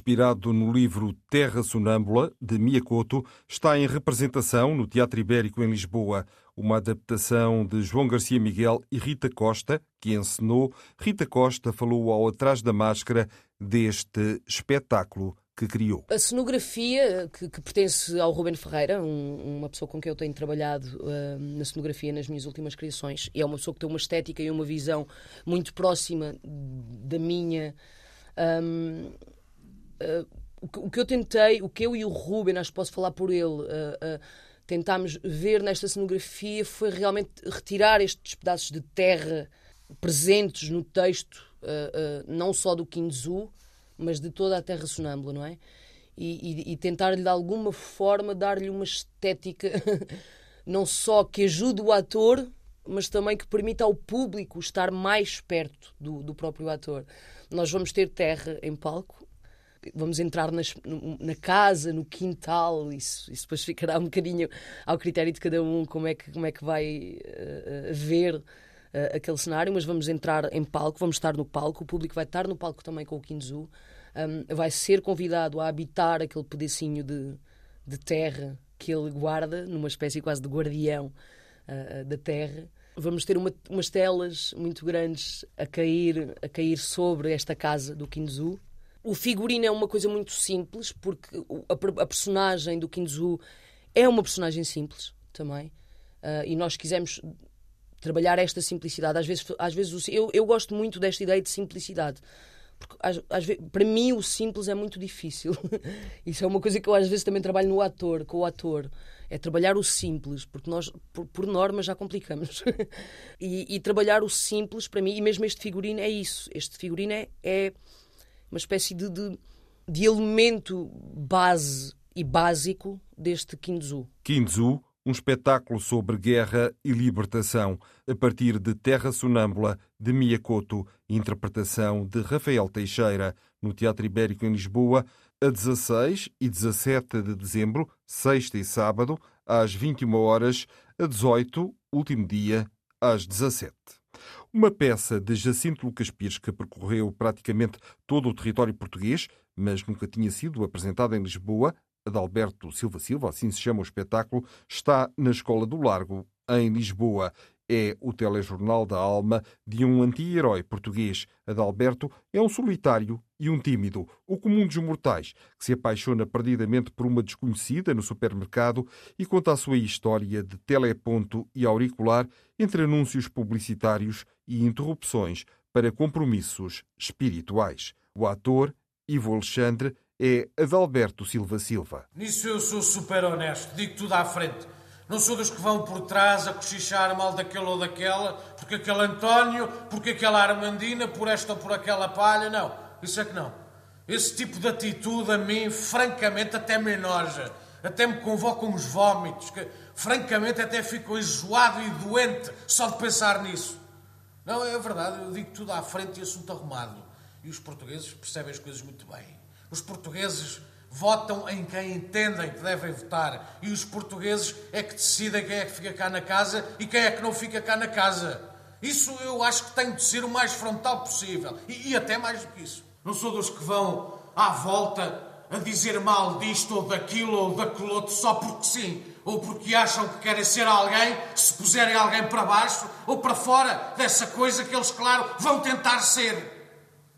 Inspirado no livro Terra Sonâmbula, de Miyakoto, está em representação no Teatro Ibérico em Lisboa. Uma adaptação de João Garcia Miguel e Rita Costa, que encenou. Rita Costa falou ao Atrás da Máscara deste espetáculo que criou. A cenografia, que, que pertence ao Ruben Ferreira, um, uma pessoa com quem eu tenho trabalhado uh, na cenografia nas minhas últimas criações, e é uma pessoa que tem uma estética e uma visão muito próxima da minha. Um, o, que eu tentei, o que eu e o Ruben, acho que posso falar por ele, uh, uh, tentámos ver nesta cenografia foi realmente retirar estes pedaços de terra presentes no texto, não só do Kinzu, mas de toda a terra sonâmbula, não é? E, e, e tentar-lhe de alguma forma dar-lhe uma estética não só que ajude o ator, mas também que permita ao público estar mais perto do, do próprio ator. Nós vamos ter terra em palco, vamos entrar nas, na casa, no quintal, isso, isso depois ficará um bocadinho ao critério de cada um como é que, como é que vai uh, ver uh, aquele cenário, mas vamos entrar em palco, vamos estar no palco, o público vai estar no palco também com o Kinzu, um, vai ser convidado a habitar aquele pedacinho de, de terra que ele guarda, numa espécie quase de guardião uh, da terra. Vamos ter uma, umas telas muito grandes a cair, a cair sobre esta casa do Kinzu, o figurino é uma coisa muito simples, porque a, a personagem do Kinzu é uma personagem simples também. Uh, e nós quisemos trabalhar esta simplicidade. Às vezes, às vezes eu, eu gosto muito desta ideia de simplicidade. Porque às, às vezes, para mim o simples é muito difícil. Isso é uma coisa que eu às vezes também trabalho no ator, com o ator. É trabalhar o simples, porque nós, por, por norma, já complicamos. e, e, trabalhar o simples, para mim, e mesmo este figurino é isso. Este figurino é, é uma espécie de, de, de elemento base e básico deste Kinzu. Kinzu, um espetáculo sobre guerra e libertação, a partir de Terra Sonâmbula, de Miyakoto, interpretação de Rafael Teixeira, no Teatro Ibérico em Lisboa, a 16 e 17 de dezembro, sexta e sábado, às 21 horas, a 18, último dia, às 17. Uma peça de Jacinto Lucas Pires que percorreu praticamente todo o território português, mas nunca tinha sido apresentada em Lisboa, Adalberto Silva Silva, assim se chama o espetáculo, está na Escola do Largo, em Lisboa é o telejornal da alma de um anti-herói português. Adalberto é um solitário e um tímido, o comum dos mortais, que se apaixona perdidamente por uma desconhecida no supermercado e conta a sua história de teleponto e auricular entre anúncios publicitários e interrupções para compromissos espirituais. O ator, Ivo Alexandre, é Adalberto Silva Silva. Nisso eu sou super honesto, digo tudo à frente. Não sou dos que vão por trás a cochichar mal daquele ou daquela, porque aquele António, porque aquela Armandina, por esta ou por aquela palha. Não, isso é que não. Esse tipo de atitude a mim, francamente, até me enoja. Até me convoca uns vómitos, que francamente até fico enjoado e doente só de pensar nisso. Não, é verdade, eu digo tudo à frente e assunto arrumado. E os portugueses percebem as coisas muito bem. Os portugueses votam em quem entendem que devem votar. E os portugueses é que decidem quem é que fica cá na casa e quem é que não fica cá na casa. Isso eu acho que tem de ser o mais frontal possível. E, e até mais do que isso. Não sou dos que vão à volta a dizer mal disto ou daquilo ou daquele outro só porque sim. Ou porque acham que querem ser alguém, se puserem alguém para baixo ou para fora dessa coisa que eles, claro, vão tentar ser.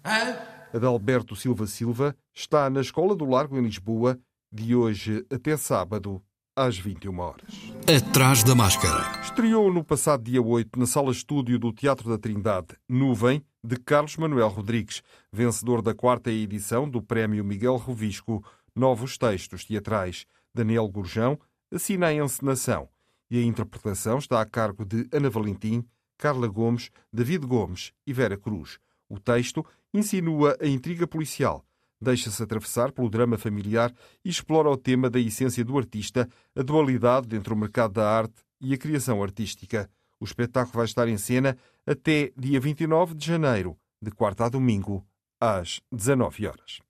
Hã? Adalberto Silva Silva está na Escola do Largo, em Lisboa, de hoje até sábado, às 21 horas. Atrás da máscara. Estreou no passado dia 8 na sala estúdio do Teatro da Trindade, Nuvem, de Carlos Manuel Rodrigues, vencedor da quarta edição do Prémio Miguel Rovisco, Novos Textos Teatrais. Daniel Gurjão assina a encenação e a interpretação está a cargo de Ana Valentim, Carla Gomes, David Gomes e Vera Cruz. O texto insinua a intriga policial, deixa-se atravessar pelo drama familiar e explora o tema da essência do artista, a dualidade entre o mercado da arte e a criação artística. O espetáculo vai estar em cena até dia 29 de janeiro, de quarta a domingo, às 19 horas.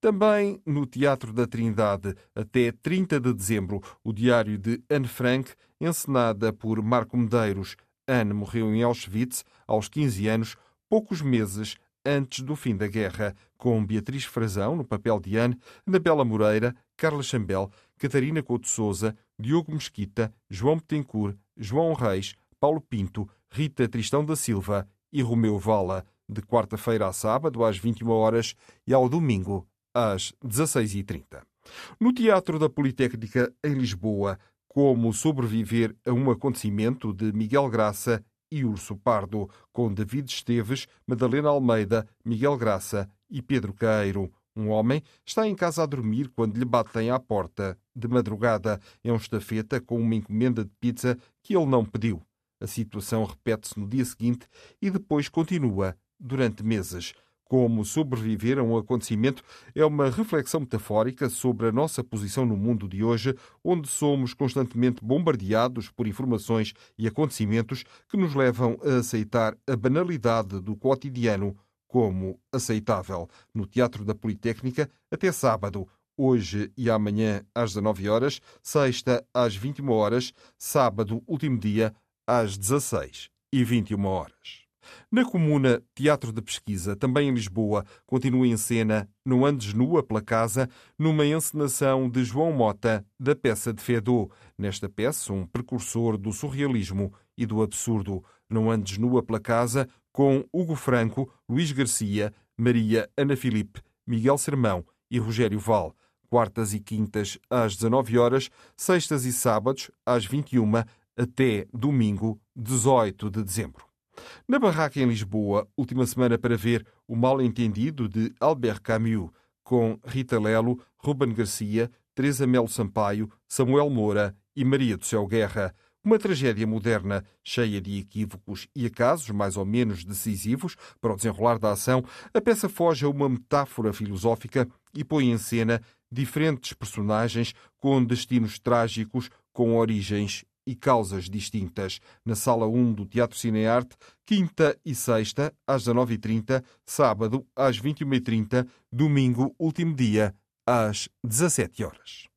Também no Teatro da Trindade, até 30 de dezembro, o diário de Anne Frank, encenada por Marco Medeiros. Anne morreu em Auschwitz aos 15 anos, poucos meses antes do fim da guerra, com Beatriz Frazão no papel de Anne, Anabela Moreira, Carla Chambel, Catarina Couto Souza, Diogo Mesquita, João Betancourt, João Reis, Paulo Pinto, Rita Tristão da Silva e Romeu Vala, de quarta-feira a sábado às 21 horas e ao domingo às 16h30. No Teatro da Politécnica, em Lisboa, Como Sobreviver a um Acontecimento, de Miguel Graça e Urso Pardo, com David Esteves, Madalena Almeida, Miguel Graça e Pedro Caeiro. Um homem está em casa a dormir quando lhe batem à porta. De madrugada, é um estafeta com uma encomenda de pizza que ele não pediu. A situação repete-se no dia seguinte e depois continua durante meses. Como sobreviver a um acontecimento é uma reflexão metafórica sobre a nossa posição no mundo de hoje, onde somos constantemente bombardeados por informações e acontecimentos que nos levam a aceitar a banalidade do cotidiano como aceitável. No Teatro da Politécnica, até sábado, hoje e amanhã às 19 horas, sexta às 21 horas, sábado, último dia, às 16 e 21 horas. Na comuna Teatro de Pesquisa, também em Lisboa, continua em cena No Andes Nua pela Casa, numa encenação de João Mota, da peça de Fedô. Nesta peça, um precursor do surrealismo e do absurdo. No Andes Nua pela Casa, com Hugo Franco, Luís Garcia, Maria Ana Filipe, Miguel Sermão e Rogério Val. Quartas e quintas às 19 horas, sextas e sábados às 21 até domingo, 18 de dezembro. Na barraca em Lisboa, última semana para ver O Mal Entendido de Albert Camus, com Rita Lelo, Ruben Garcia, Teresa Melo Sampaio, Samuel Moura e Maria do Céu Guerra. Uma tragédia moderna, cheia de equívocos e acasos mais ou menos decisivos para o desenrolar da ação, a peça foge a uma metáfora filosófica e põe em cena diferentes personagens com destinos trágicos, com origens e causas distintas. Na Sala 1 do Teatro Cinearte, quinta e sexta, às 19h30, sábado, às 21h30, domingo, último dia, às 17 horas.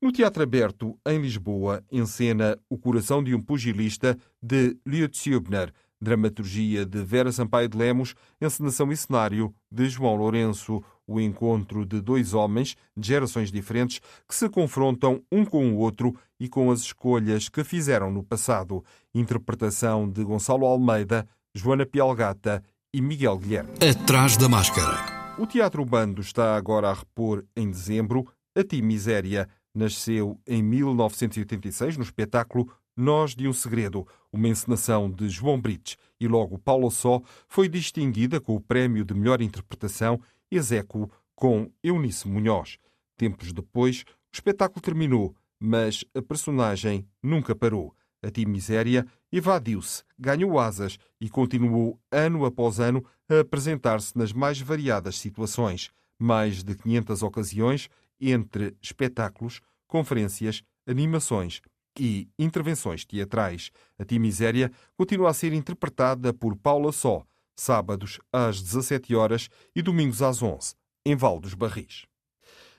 No Teatro Aberto, em Lisboa, encena O Coração de um Pugilista, de Lietzhubner, dramaturgia de Vera Sampaio de Lemos, encenação e cenário de João Lourenço, o encontro de dois homens de gerações diferentes que se confrontam um com o outro e com as escolhas que fizeram no passado. Interpretação de Gonçalo Almeida, Joana Pialgata e Miguel Guilherme. Atrás da máscara. O Teatro Bando está agora a repor em dezembro A Ti Miséria. Nasceu em 1986 no espetáculo Nós de um Segredo, uma encenação de João Brites, e logo Paula Só foi distinguida com o prémio de melhor interpretação Execo com Eunice Munhoz. Tempos depois, o espetáculo terminou, mas a personagem nunca parou. A Tim Miséria evadiu-se, ganhou asas e continuou ano após ano a apresentar-se nas mais variadas situações. Mais de 500 ocasiões entre espetáculos, conferências, animações e intervenções teatrais. A Tim Miséria continua a ser interpretada por Paula Só, sábados às 17 horas e domingos às 11, em Val dos Barris.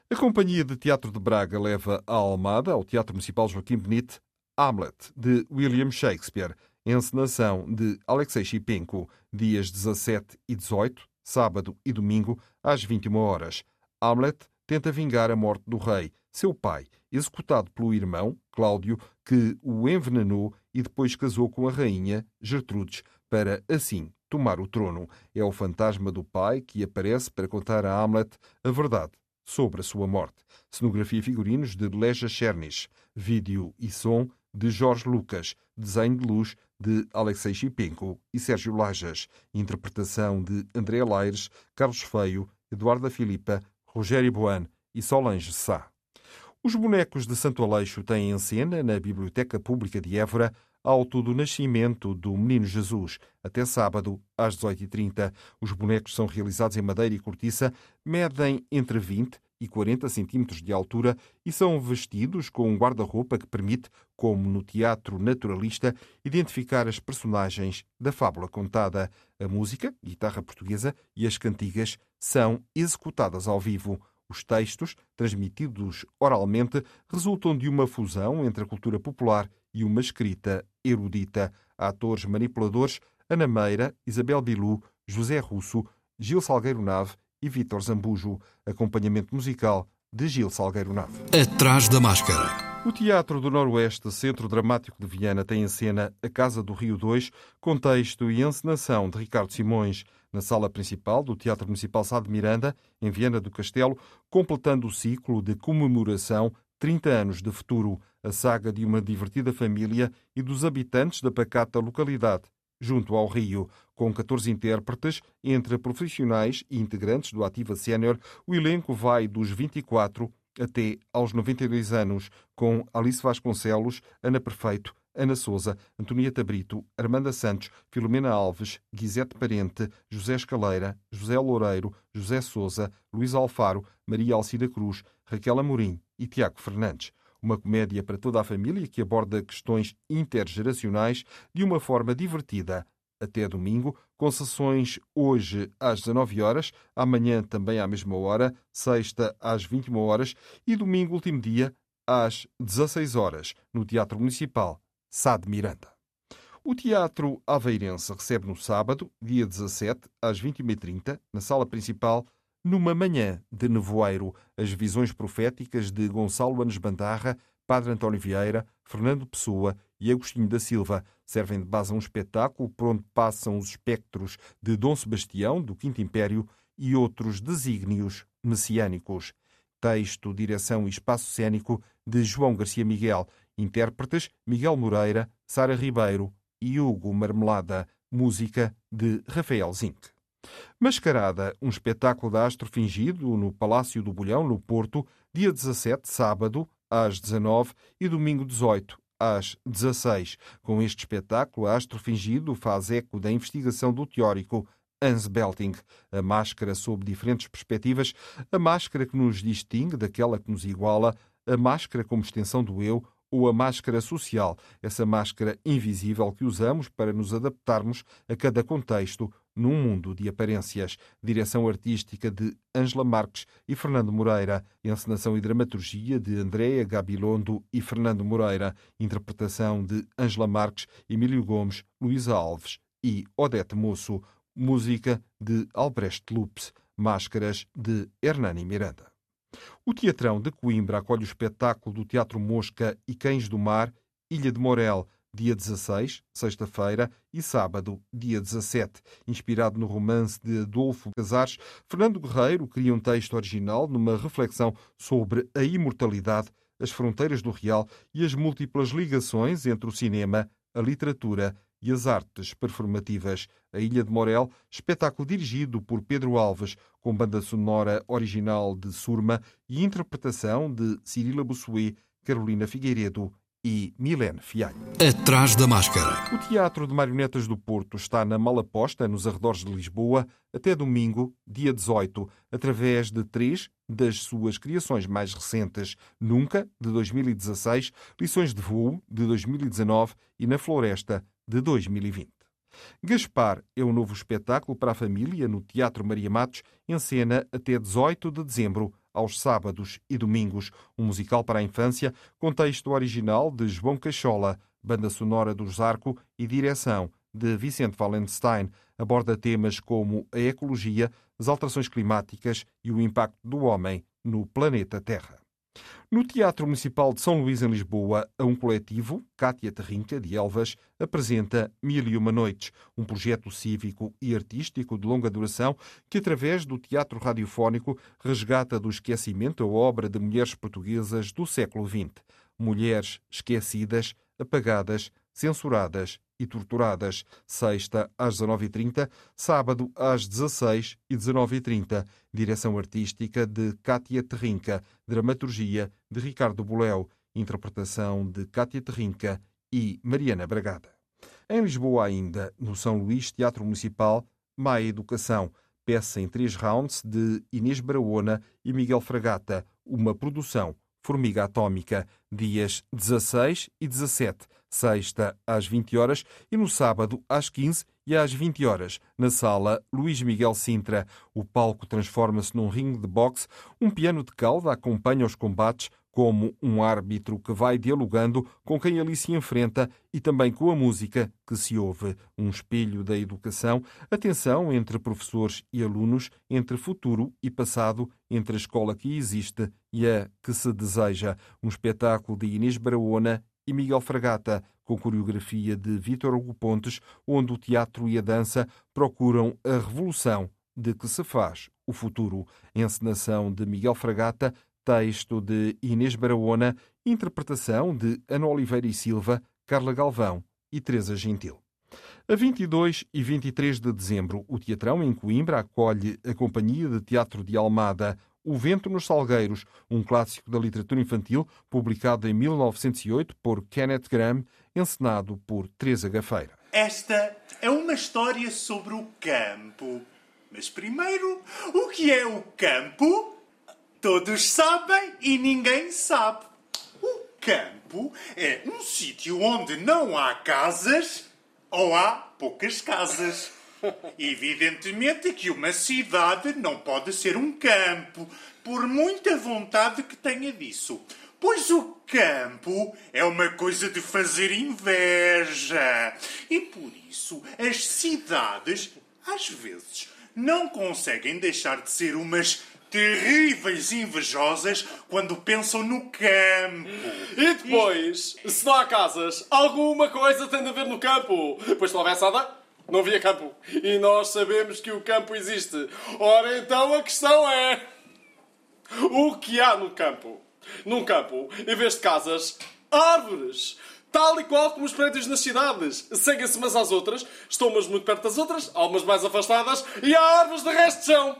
A Companhia de Teatro de Braga leva a Almada, ao Teatro Municipal Joaquim Benite, Hamlet, de William Shakespeare, encenação de Alexei Chipenko, dias 17 e 18, sábado e domingo, às 21 horas. Hamlet tenta vingar a morte do rei, seu pai, executado pelo irmão, Cláudio, que o envenenou e depois casou com a rainha, Gertrudes, para, assim, tomar o trono. É o fantasma do pai que aparece para contar a Hamlet a verdade sobre a sua morte. Cenografia e figurinos de Leja Chernish. Vídeo e som de Jorge Lucas. Desenho de luz de Alexei Chipenko e Sérgio Lajas. Interpretação de André Laires, Carlos Feio, Eduardo Filipa, Rogério Boan e Solange Sá. Os bonecos de Santo Aleixo têm em cena, na Biblioteca Pública de Évora, auto do nascimento do Menino Jesus, até sábado, às 18h30. Os bonecos são realizados em madeira e cortiça, medem entre 20 e 40 centímetros de altura e são vestidos com um guarda-roupa que permite, como no teatro naturalista, identificar as personagens da fábula contada. A música, guitarra portuguesa e as cantigas são executadas ao vivo. Os textos, transmitidos oralmente, resultam de uma fusão entre a cultura popular e uma escrita erudita. Atores manipuladores Ana Meira, Isabel Bilu, José Russo, Gil Salgueiro Nave e Vítor Zambujo. Acompanhamento musical de Gil Salgueiro Nave. Atrás da máscara. O Teatro do Noroeste, Centro Dramático de Viana, tem em cena A Casa do Rio 2, contexto e encenação de Ricardo Simões, na sala principal do Teatro Municipal Sá de Miranda, em Viana do Castelo, completando o ciclo de comemoração 30 anos de futuro, a saga de uma divertida família e dos habitantes da pacata localidade junto ao Rio. Com 14 intérpretes, entre profissionais e integrantes do Ativa Sénior, o elenco vai dos 24 até aos 92 anos, com Alice Vasconcelos, Ana Perfeito, Ana Souza, Antonieta Brito, Armanda Santos, Filomena Alves, Guisete Parente, José Escaleira, José Loureiro, José Souza, Luís Alfaro, Maria Alcida Cruz, Raquel Amorim e Tiago Fernandes uma comédia para toda a família que aborda questões intergeracionais de uma forma divertida. Até domingo, com sessões hoje às 19 horas, amanhã também à mesma hora, sexta às 21 horas e domingo, último dia, às 16 horas, no Teatro Municipal Sá de Miranda. O Teatro Aveirense recebe no sábado, dia 17, às 21h30, na sala principal, numa manhã de nevoeiro, as visões proféticas de Gonçalo Anes Bandarra, Padre António Vieira, Fernando Pessoa e Agostinho da Silva servem de base a um espetáculo por onde passam os espectros de Dom Sebastião, do Quinto Império, e outros desígnios messiânicos. Texto, direção e espaço cênico de João Garcia Miguel. Intérpretes Miguel Moreira, Sara Ribeiro e Hugo Marmelada. Música de Rafael Zinck. Mascarada, um espetáculo de astro fingido no Palácio do Bolhão, no Porto, dia 17, sábado, às 19 e domingo 18, às 16. Com este espetáculo, astro fingido faz eco da investigação do teórico Hans Belting. A máscara sob diferentes perspectivas, a máscara que nos distingue daquela que nos iguala, a máscara como extensão do eu ou a máscara social, essa máscara invisível que usamos para nos adaptarmos a cada contexto num mundo de aparências. Direção artística de Ângela Marques e Fernando Moreira. Encenação e dramaturgia de Andréa Gabilondo e Fernando Moreira. Interpretação de Ângela Marques, Emílio Gomes, Luísa Alves e Odete Moço. Música de Albrecht Lupes. Máscaras de Hernani Miranda. O Teatrão de Coimbra acolhe o espetáculo do Teatro Mosca e Cães do Mar, Ilha de Morel, dia 16, sexta-feira, e sábado, dia 17. Inspirado no romance de Adolfo Casares, Fernando Guerreiro cria um texto original numa reflexão sobre a imortalidade, as fronteiras do real e as múltiplas ligações entre o cinema, a literatura e as artes performativas. A Ilha de Morel, espetáculo dirigido por Pedro Alves, com banda sonora original de Surma e interpretação de Cirila Bussuet, Carolina Figueiredo e Milene Fialho. Atrás da máscara. O Teatro de Marionetas do Porto está na Malaposta, nos arredores de Lisboa, até domingo, dia 18, através de três das suas criações mais recentes: Nunca, de 2016, Lições de Voo, de 2019 e Na Floresta, de 2020. Gaspar é o um novo espetáculo para a família no Teatro Maria Matos, em cena até 18 de dezembro, aos sábados e domingos. Um musical para a infância, com texto original de João Cachola, banda sonora do Zarco e direção de Vicente Wallenstein. Aborda temas como a ecologia, as alterações climáticas e o impacto do homem no planeta Terra. No Teatro Municipal de São Luís, em Lisboa, a um coletivo, Cátia Terrinca, de Elvas, apresenta Mil e Uma Noites, um projeto cívico e artístico de longa duração que, através do teatro radiofónico, resgata do esquecimento a obra de mulheres portuguesas do século XX. Mulheres esquecidas, apagadas, censuradas e torturadas. Sexta às 19h30, sábado às 16 e 19h30. Direção artística de Cátia Terrinca, dramaturgia de Ricardo Boléu, interpretação de Cátia Terrinca e Mariana Bragada. Em Lisboa ainda, no São Luís Teatro Municipal, Má Educação, peça em três rounds de Inês Braona e Miguel Fragata, uma produção Formiga Atómica, dias 16 e 17, sexta às 20 horas e no sábado às 15 e às 20 horas, na sala Luís Miguel Sintra. O palco transforma-se num ringue de boxe, um piano de cauda acompanha os combates como um árbitro que vai dialogando com quem ali se enfrenta e também com a música que se ouve. Um espelho da educação, atenção entre professores e alunos, entre futuro e passado, entre a escola que existe e a que se deseja. Um espetáculo de Inês Barahona e Miguel Fragata, com coreografia de Vítor Hugo Pontes, onde o teatro e a dança procuram a revolução de que se faz o futuro. Encenação de Miguel Fragata, Texto de Inês Barahona, interpretação de Ana Oliveira e Silva, Carla Galvão e Teresa Gentil. A 22 e 23 de dezembro, o Teatrão em Coimbra acolhe a Companhia de Teatro de Almada, O Vento nos Salgueiros, um clássico da literatura infantil publicado em 1908 por Kenneth Graham, encenado por Teresa Gafeira. Esta é uma história sobre o campo. Mas primeiro, o que é o campo? Todos sabem e ninguém sabe. O campo é um sítio onde não há casas ou há poucas casas. Evidentemente que uma cidade não pode ser um campo, por muita vontade que tenha disso. Pois o campo é uma coisa de fazer inveja. E por isso as cidades, às vezes, não conseguem deixar de ser umas terríveis invejosas quando pensam no campo. E depois, se não há casas, alguma coisa tem de haver no campo. Pois se não nada, não havia campo. E nós sabemos que o campo existe. Ora, então a questão é: o que há no campo? Num campo, em vez de casas, árvores. Tal e qual como os prédios nas cidades. Seguem-se umas às outras, estão umas muito perto das outras, há umas mais afastadas e há árvores de resto de chão.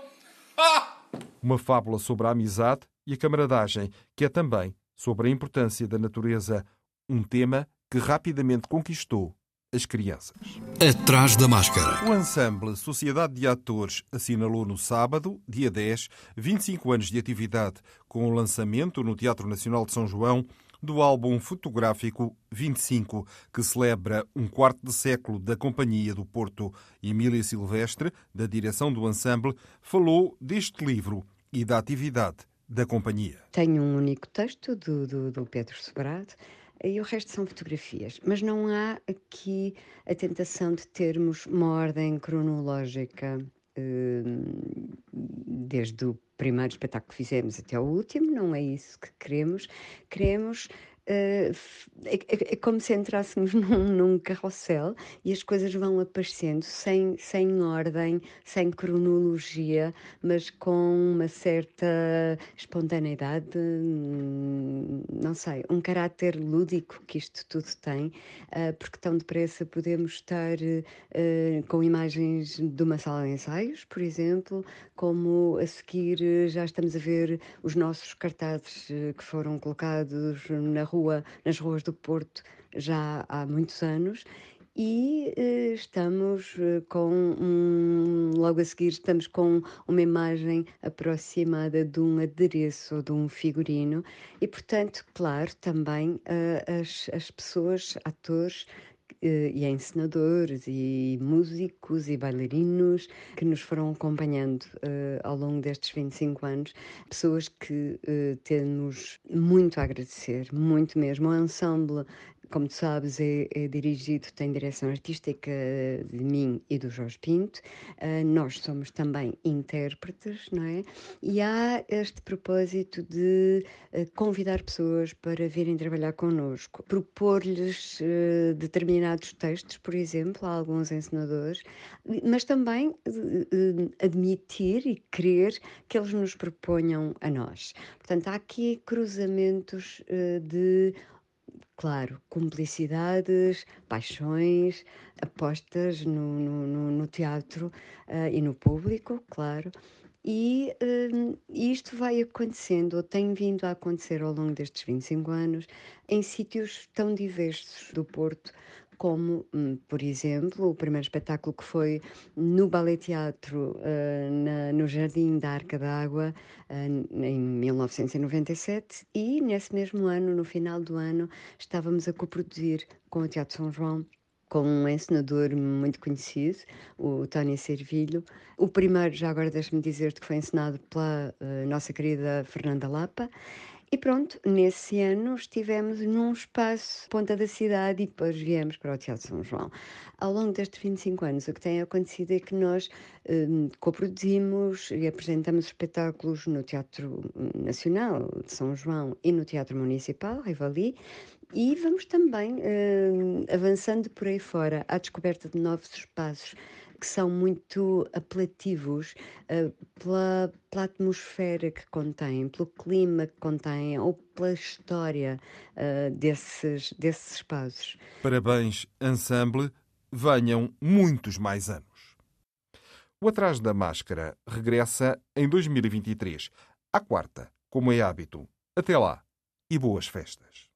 Ah! Uma fábula sobre a amizade e a camaradagem, que é também sobre a importância da natureza, um tema que rapidamente conquistou as crianças. Atrás da máscara. O ensemble Sociedade de Atores assinalou no sábado, dia 10, 25 anos de atividade, com o lançamento no Teatro Nacional de São João do álbum fotográfico 25, que celebra um quarto de século da Companhia do Porto. Emília Silvestre, da direção do ensemble, falou deste livro e da atividade da companhia. Tenho um único texto do, do, do Pedro Sobrado e o resto são fotografias. Mas não há aqui a tentação de termos uma ordem cronológica hum, desde o primeiro espetáculo que fizemos até o último, não é isso que queremos. Queremos Uh, é, é, como se entrássemos num, num, carrossel e as coisas vão aparecendo sem, sem ordem, sem cronologia, mas com uma certa espontaneidade, hum, não sei, um caráter lúdico que isto tudo tem, uh, porque tão depressa podemos estar uh, com imagens de uma sala de ensaios, por exemplo, como a seguir já estamos a ver os nossos cartazes que foram colocados na rua rua, nas ruas do Porto já há muitos anos. E eh, estamos eh, com um, logo a seguir estamos com uma imagem aproximada de um adereço de um figurino. E portanto claro também eh, as, as pessoas atores eh, e encenadores e músicos e bailarinos que nos foram acompanhando uh, ao longo destes 25 anos, pessoas que uh, temos muito a agradecer, muito mesmo. O ensemble como tu sabes, é, é, dirigido, tem direção artística de mim e do Jorge Pinto. Uh, nós somos também intérpretes, não é? E há este propósito de uh, convidar pessoas para virem trabalhar connosco, propor-lhes uh, determinados textos, por exemplo, a alguns ensinadores, mas também admitir e querer que eles nos proponham a nós. Portanto, há aqui cruzamentos de claro, cumplicidades, paixões, apostas no, no, no teatro uh, e no público, claro. E uh, isto vai acontecendo, ou tem vindo a acontecer ao longo destes 25 anos, em sítios tão diversos do Porto, como, hum, por exemplo, o primeiro espetáculo que foi no Ballet Teatro, uh, no Jardim da Arca d'Água, uh, em 1997, e nesse mesmo ano, no final do ano, estávamos a coproduzir com o Teatro São João com um encenador muito conhecido, o Tony Servilho. O primeiro, já agora deixe-me dizer-te, que foi encenado pela uh, nossa querida Fernanda Lapa. E pronto, nesse ano estivemos num espaço ponta da cidade e depois viemos para o Teatro São João. Ao longo destes 25 anos, o que tem acontecido é que nós um, coproduzimos e apresentamos espetáculos no Teatro Nacional de São João e no Teatro Municipal, Rivali, e vamos também um, avançando por aí fora à descoberta de novos espaços que são muito apelativos uh, pela, pela, atmosfera que contêm, pelo clima que contêm ou pela história uh, desses, desses espaços. Parabéns, ensemble, venham muitos mais anos. O Atrás da Máscara regressa em 2023, à quarta, como é hábito. Até lá e boas festas.